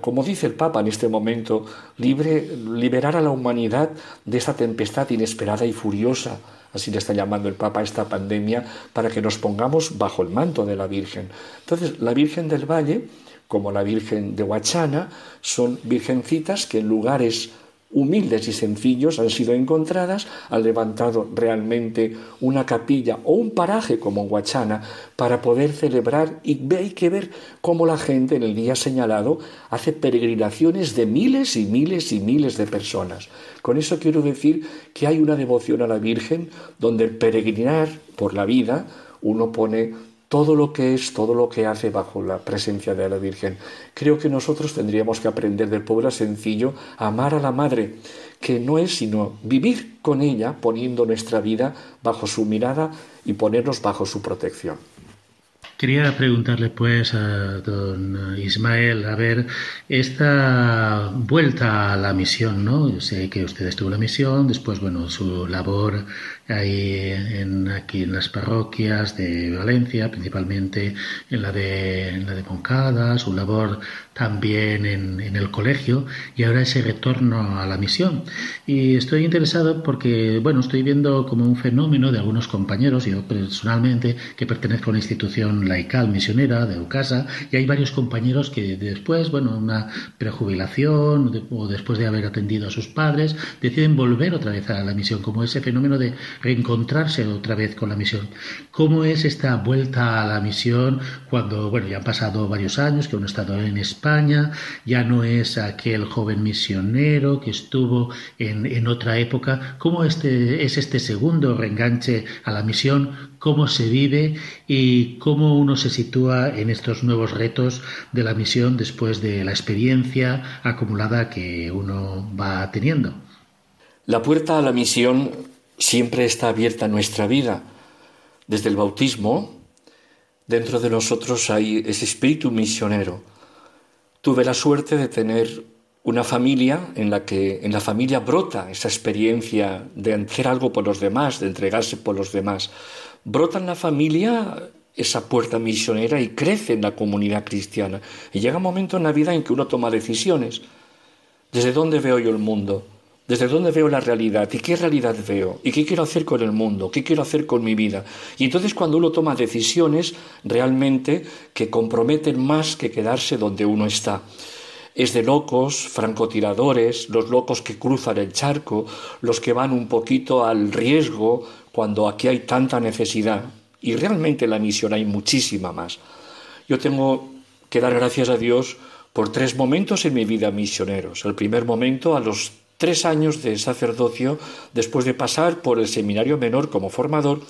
Como dice el Papa en este momento, liberar a la humanidad de esta tempestad inesperada y furiosa, así le está llamando el Papa a esta pandemia, para que nos pongamos bajo el manto de la Virgen. Entonces, la Virgen del Valle, como la Virgen de Huachana, son virgencitas que en lugares humildes y sencillos han sido encontradas, han levantado realmente una capilla o un paraje como Huachana para poder celebrar y hay que ver cómo la gente en el día señalado hace peregrinaciones de miles y miles y miles de personas. Con eso quiero decir que hay una devoción a la Virgen donde el peregrinar por la vida uno pone todo lo que es, todo lo que hace bajo la presencia de la Virgen. Creo que nosotros tendríamos que aprender del pueblo sencillo a amar a la Madre, que no es sino vivir con ella poniendo nuestra vida bajo su mirada y ponernos bajo su protección. Quería preguntarle pues a don Ismael, a ver, esta vuelta a la misión, ¿no? Yo sé que usted estuvo en la misión, después, bueno, su labor ahí en, aquí en las parroquias de Valencia, principalmente en la de, en la de Moncada, su labor también en, en, el colegio y ahora ese retorno a la misión. Y estoy interesado porque, bueno, estoy viendo como un fenómeno de algunos compañeros, yo personalmente, que pertenezco a una institución laical misionera de Eucasa, y hay varios compañeros que después, bueno, una prejubilación o después de haber atendido a sus padres, deciden volver otra vez a la misión, como ese fenómeno de reencontrarse otra vez con la misión. ¿Cómo es esta vuelta a la misión cuando, bueno, ya han pasado varios años, que uno ha estado en España, ya no es aquel joven misionero que estuvo en, en otra época? ¿Cómo este, es este segundo reenganche a la misión? ¿Cómo se vive y cómo uno se sitúa en estos nuevos retos de la misión después de la experiencia acumulada que uno va teniendo? La puerta a la misión siempre está abierta nuestra vida. Desde el bautismo, dentro de nosotros hay ese espíritu misionero. Tuve la suerte de tener una familia en la que en la familia brota esa experiencia de hacer algo por los demás, de entregarse por los demás. Brota en la familia esa puerta misionera y crece en la comunidad cristiana. Y llega un momento en la vida en que uno toma decisiones. ¿Desde dónde veo yo el mundo? ¿Desde dónde veo la realidad? ¿Y qué realidad veo? ¿Y qué quiero hacer con el mundo? ¿Qué quiero hacer con mi vida? Y entonces cuando uno toma decisiones realmente que comprometen más que quedarse donde uno está. Es de locos, francotiradores, los locos que cruzan el charco, los que van un poquito al riesgo cuando aquí hay tanta necesidad. Y realmente en la misión hay muchísima más. Yo tengo que dar gracias a Dios por tres momentos en mi vida misioneros. El primer momento a los tres años de sacerdocio, después de pasar por el seminario menor como formador,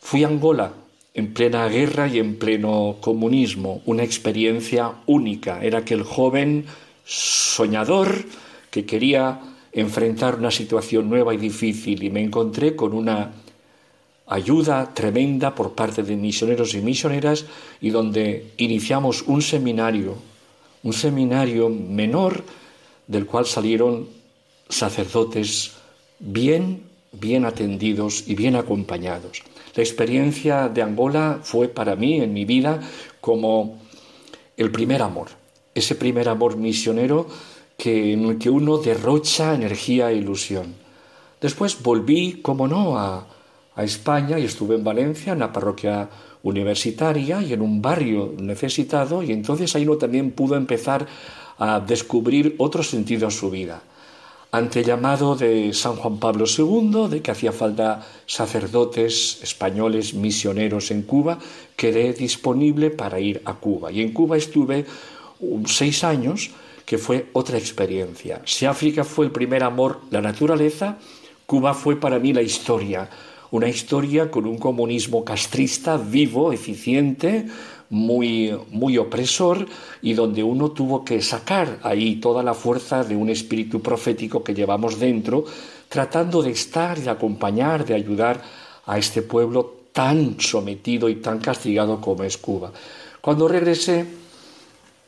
fui a Angola en plena guerra y en pleno comunismo, una experiencia única. Era aquel joven soñador que quería enfrentar una situación nueva y difícil y me encontré con una ayuda tremenda por parte de misioneros y misioneras y donde iniciamos un seminario, un seminario menor del cual salieron sacerdotes bien, bien atendidos y bien acompañados. La experiencia de Angola fue para mí en mi vida como el primer amor, ese primer amor misionero que, en el que uno derrocha energía e ilusión. Después volví, como no, a, a España y estuve en Valencia, en la parroquia universitaria y en un barrio necesitado y entonces ahí uno también pudo empezar a descubrir otro sentido a su vida. Ante llamado de San Juan Pablo II de que hacía falta sacerdotes españoles misioneros en Cuba, quedé disponible para ir a Cuba. Y en Cuba estuve seis años que fue otra experiencia. Si África fue el primer amor, la naturaleza, Cuba fue para mí la historia. Una historia con un comunismo castrista vivo, eficiente, muy, muy opresor y donde uno tuvo que sacar ahí toda la fuerza de un espíritu profético que llevamos dentro, tratando de estar, de acompañar, de ayudar a este pueblo tan sometido y tan castigado como es Cuba. Cuando regresé,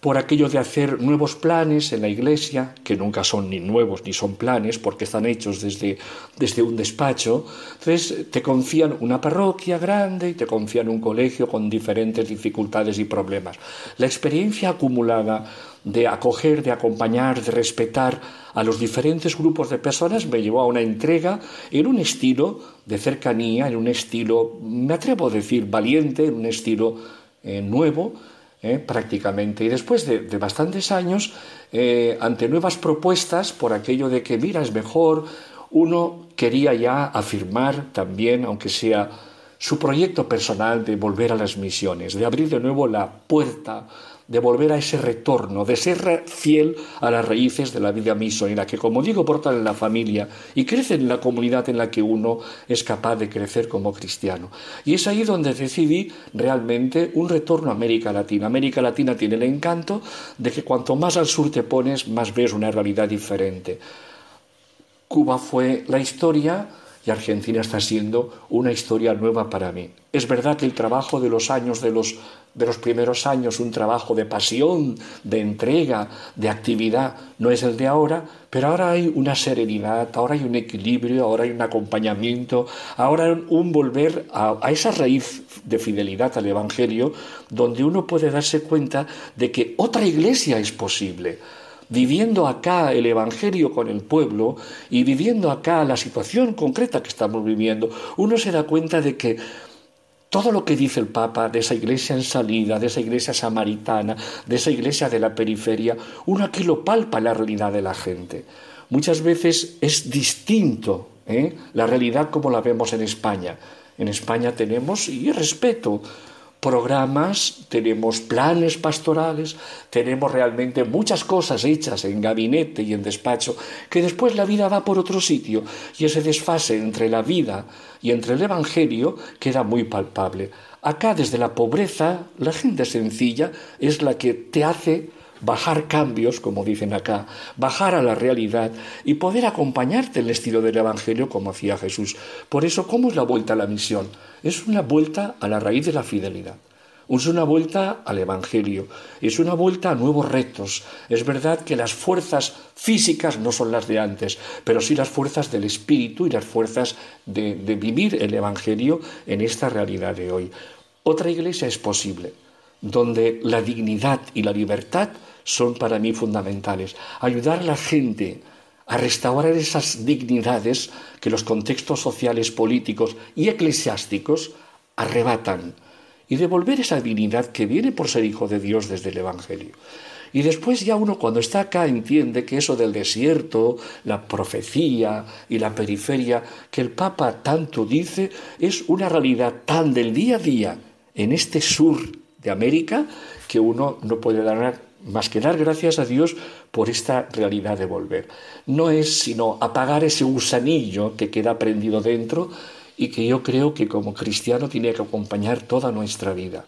por aquello de hacer nuevos planes en la iglesia, que nunca son ni nuevos ni son planes, porque están hechos desde, desde un despacho. Entonces te confían una parroquia grande y te confían un colegio con diferentes dificultades y problemas. La experiencia acumulada de acoger, de acompañar, de respetar a los diferentes grupos de personas me llevó a una entrega en un estilo de cercanía, en un estilo, me atrevo a decir, valiente, en un estilo eh, nuevo, ¿eh? prácticamente. Y después de, bastantes años, eh, ante nuevas propuestas, por aquello de que, mira, es mejor, uno quería ya afirmar también, aunque sea su proyecto personal de volver a las misiones, de abrir de nuevo la puerta de volver a ese retorno, de ser fiel a las raíces de la vida misionera, que como digo, portan en la familia y crecen en la comunidad en la que uno es capaz de crecer como cristiano. Y es ahí donde decidí realmente un retorno a América Latina. América Latina tiene el encanto de que cuanto más al sur te pones, más ves una realidad diferente. Cuba fue la historia y Argentina está siendo una historia nueva para mí. Es verdad que el trabajo de los años, de los, de los primeros años, un trabajo de pasión, de entrega, de actividad, no es el de ahora, pero ahora hay una serenidad, ahora hay un equilibrio, ahora hay un acompañamiento, ahora un volver a, a esa raíz de fidelidad al Evangelio, donde uno puede darse cuenta de que otra iglesia es posible viviendo acá el Evangelio con el pueblo y viviendo acá la situación concreta que estamos viviendo, uno se da cuenta de que todo lo que dice el Papa de esa iglesia en salida, de esa iglesia samaritana, de esa iglesia de la periferia, uno aquí lo palpa la realidad de la gente. Muchas veces es distinto ¿eh? la realidad como la vemos en España. En España tenemos, y respeto, programas, tenemos planes pastorales, tenemos realmente muchas cosas hechas en gabinete y en despacho, que después la vida va por otro sitio y ese desfase entre la vida y entre el Evangelio queda muy palpable. Acá desde la pobreza, la gente sencilla es la que te hace bajar cambios, como dicen acá, bajar a la realidad y poder acompañarte en el estilo del Evangelio como hacía Jesús. Por eso, ¿cómo es la vuelta a la misión? Es una vuelta a la raíz de la fidelidad. Es una vuelta al Evangelio, es una vuelta a nuevos retos. Es verdad que las fuerzas físicas no son las de antes, pero sí las fuerzas del Espíritu y las fuerzas de, de vivir el Evangelio en esta realidad de hoy. Otra iglesia es posible, donde la dignidad y la libertad son para mí fundamentales. Ayudar a la gente a restaurar esas dignidades que los contextos sociales, políticos y eclesiásticos arrebatan y devolver esa dignidad que viene por ser hijo de Dios desde el Evangelio. Y después ya uno cuando está acá entiende que eso del desierto, la profecía y la periferia que el Papa tanto dice es una realidad tan del día a día en este sur de América que uno no puede dar más que dar gracias a Dios por esta realidad de volver. No es sino apagar ese gusanillo que queda prendido dentro y que yo creo que como cristiano tiene que acompañar toda nuestra vida.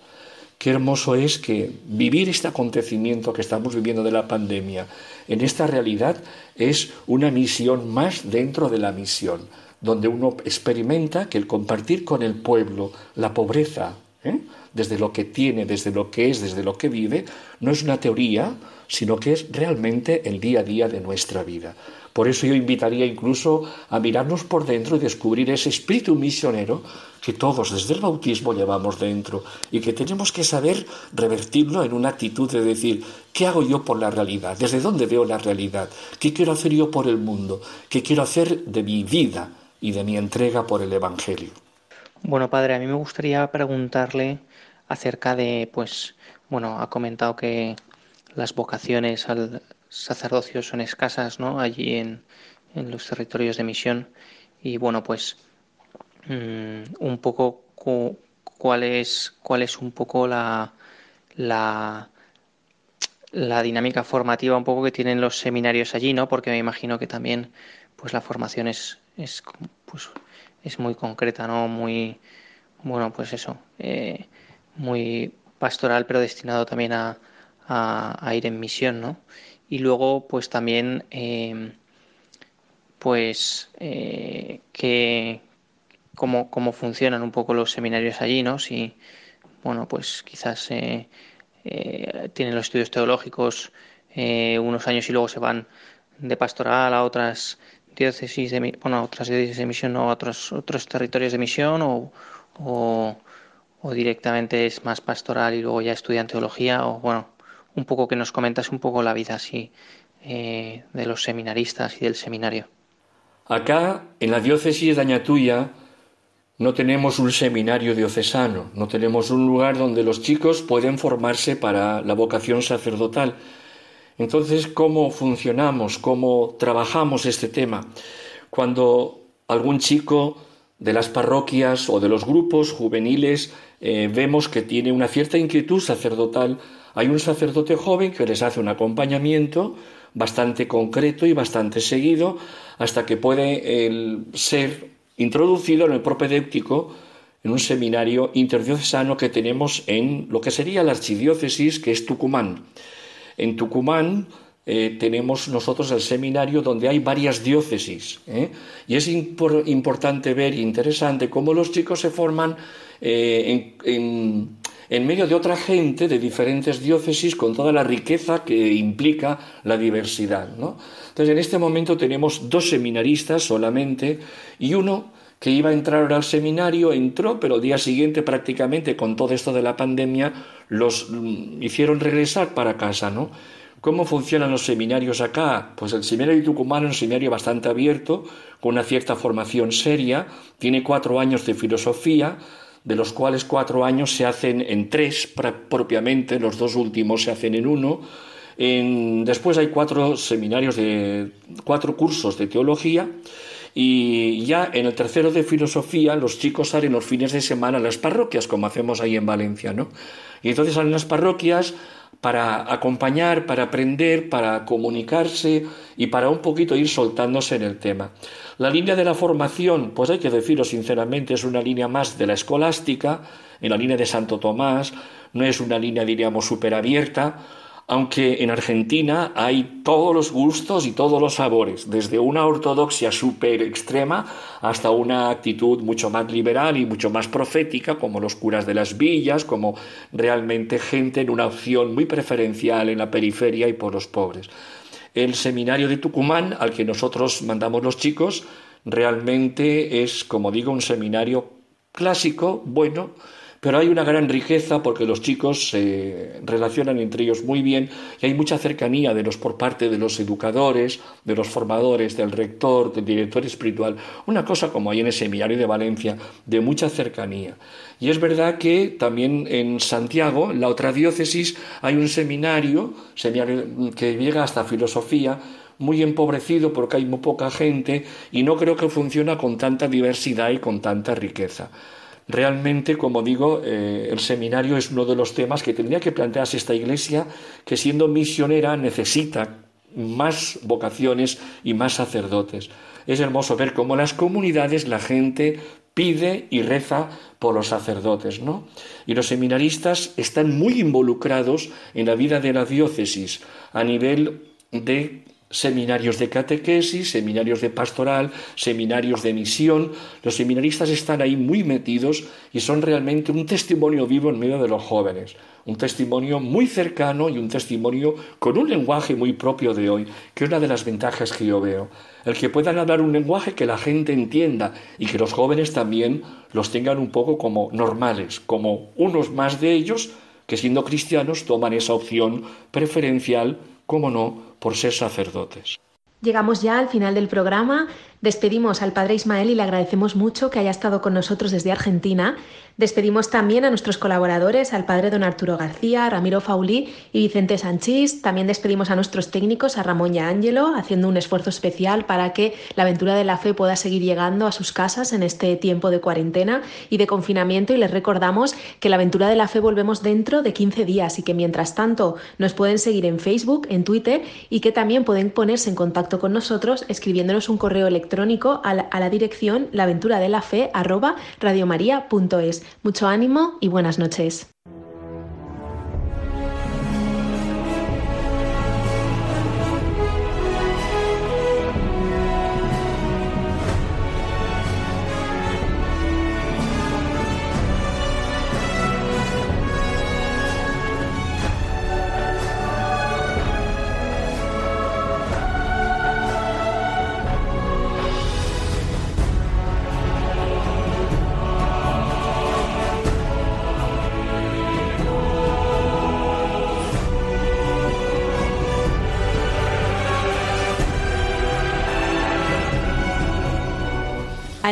Qué hermoso es que vivir este acontecimiento que estamos viviendo de la pandemia en esta realidad es una misión más dentro de la misión, donde uno experimenta que el compartir con el pueblo la pobreza, ¿eh? Desde lo que tiene, desde lo que es, desde lo que vive, no es una teoría, sino que es realmente el día a día de nuestra vida. Por eso yo invitaría incluso a mirarnos por dentro y descubrir ese espíritu misionero que todos desde el bautismo llevamos dentro y que tenemos que saber revertirlo en una actitud de decir, ¿qué hago yo por la realidad? ¿Desde dónde veo la realidad? ¿Qué quiero hacer yo por el mundo? ¿Qué quiero hacer de mi vida y de mi entrega por el Evangelio? Bueno, padre, a mí me gustaría preguntarle acerca de, pues, bueno, ha comentado que las vocaciones al sacerdocio son escasas, ¿no? Allí en, en los territorios de misión. Y bueno, pues mm, un poco cuál es, cuál es un poco la, la, la dinámica formativa un poco que tienen los seminarios allí, ¿no? Porque me imagino que también pues la formación es, es, pues, es muy concreta, ¿no? Muy, bueno, pues eso, eh, muy pastoral, pero destinado también a, a, ir en misión, ¿no? Y luego, pues también, eh, pues, eh, que, cómo, cómo funcionan un poco los seminarios allí, ¿no? Si, bueno, pues quizás eh, eh, tienen los estudios teológicos eh, unos años y luego se van de pastoral a otras diócesis de bueno otras diócesis de misión o a otros otros territorios de misión o, directamente es más pastoral y luego ya estudian teología o bueno un poco que nos comentas un poco la vida así de los seminaristas y del seminario acá en la diócesis de Añatuya no tenemos un seminario diocesano, no tenemos un lugar donde los chicos pueden formarse para la vocación sacerdotal. Entonces, ¿cómo funcionamos? ¿Cómo trabajamos este tema? Cuando algún chico de las parroquias o de los grupos juveniles eh, vemos que tiene una cierta inquietud sacerdotal, hay un sacerdote joven que les hace un acompañamiento bastante concreto y bastante seguido hasta que puede ser introducido en el propedéutico en un seminario interdiocesano que tenemos en lo que sería la archidiócesis, que es Tucumán. En Tucumán eh, tenemos nosotros el seminario donde hay varias diócesis. ¿eh? Y es importante ver interesante cómo los chicos se forman eh, en, medio de otra gente de diferentes diócesis con toda la riqueza que implica la diversidad. ¿no? Entonces, en este momento tenemos dos seminaristas solamente y uno que iba a entrar al seminario entró, pero el día siguiente prácticamente con todo esto de la pandemia los mm, hicieron regresar para casa, ¿no? ¿Cómo funcionan los seminarios acá? Pues el seminario de Tucumán es un seminario bastante abierto, con una cierta formación seria, tiene cuatro años de filosofía, de los cuales cuatro años se hacen en tres propiamente, los dos últimos se hacen en uno, después hay cuatro seminarios de cuatro cursos de teología y ya en el tercero de filosofía los chicos salen los fines de semana a las parroquias, como hacemos ahí en Valencia, ¿no? Y entonces salen las parroquias para acompañar, para aprender, para comunicarse y para un poquito ir soltándose en el tema. La línea de la formación, pues hay que decirlo sinceramente, es una línea más de la escolástica, en la línea de Santo Tomás, no es una línea, diríamos, súper abierta, aunque en Argentina hay todos los gustos y todos los sabores, desde una ortodoxia súper extrema hasta una actitud mucho más liberal y mucho más profética, como los curas de las villas, como realmente gente en una opción muy preferencial en la periferia y por los pobres. El seminario de Tucumán, al que nosotros mandamos los chicos, realmente es, como digo, un seminario clásico, bueno, pero hay una gran riqueza porque los chicos se relacionan entre ellos muy bien y hay mucha cercanía de los por parte de los educadores, de los formadores, del rector, del director espiritual, una cosa como hay en el seminario de Valencia, de mucha cercanía. Y es verdad que también en Santiago, en la otra diócesis, hay un seminario, seminario que llega hasta filosofía, muy empobrecido porque hay muy poca gente y no creo que funcione con tanta diversidad y con tanta riqueza. Realmente, como digo, eh, el seminario es uno de los temas que tendría que plantearse esta Iglesia, que siendo misionera necesita más vocaciones y más sacerdotes. Es hermoso ver cómo las comunidades la gente pide y reza por los sacerdotes, ¿no? Y los seminaristas están muy involucrados en la vida de la diócesis a nivel de seminarios de catequesis, seminarios de pastoral, seminarios de misión. Los seminaristas están ahí muy metidos y son realmente un testimonio vivo en medio de los jóvenes, un testimonio muy cercano y un testimonio con un lenguaje muy propio de hoy, que es una de las ventajas que yo veo. El que puedan hablar un lenguaje que la gente entienda y que los jóvenes también los tengan un poco como normales, como unos más de ellos que siendo cristianos toman esa opción preferencial, como no, por ser sacerdotes. Llegamos ya al final del programa. Despedimos al padre Ismael y le agradecemos mucho que haya estado con nosotros desde Argentina. Despedimos también a nuestros colaboradores, al padre don Arturo García, Ramiro Faulí y Vicente Sanchís. También despedimos a nuestros técnicos, a Ramón y a Ángelo, haciendo un esfuerzo especial para que la aventura de la fe pueda seguir llegando a sus casas en este tiempo de cuarentena y de confinamiento. Y les recordamos que la aventura de la fe volvemos dentro de 15 días y que mientras tanto nos pueden seguir en Facebook, en Twitter y que también pueden ponerse en contacto con nosotros escribiéndonos un correo electrónico a la, a la dirección laventuradelafe@radiomaria.es. Mucho ánimo y buenas noches.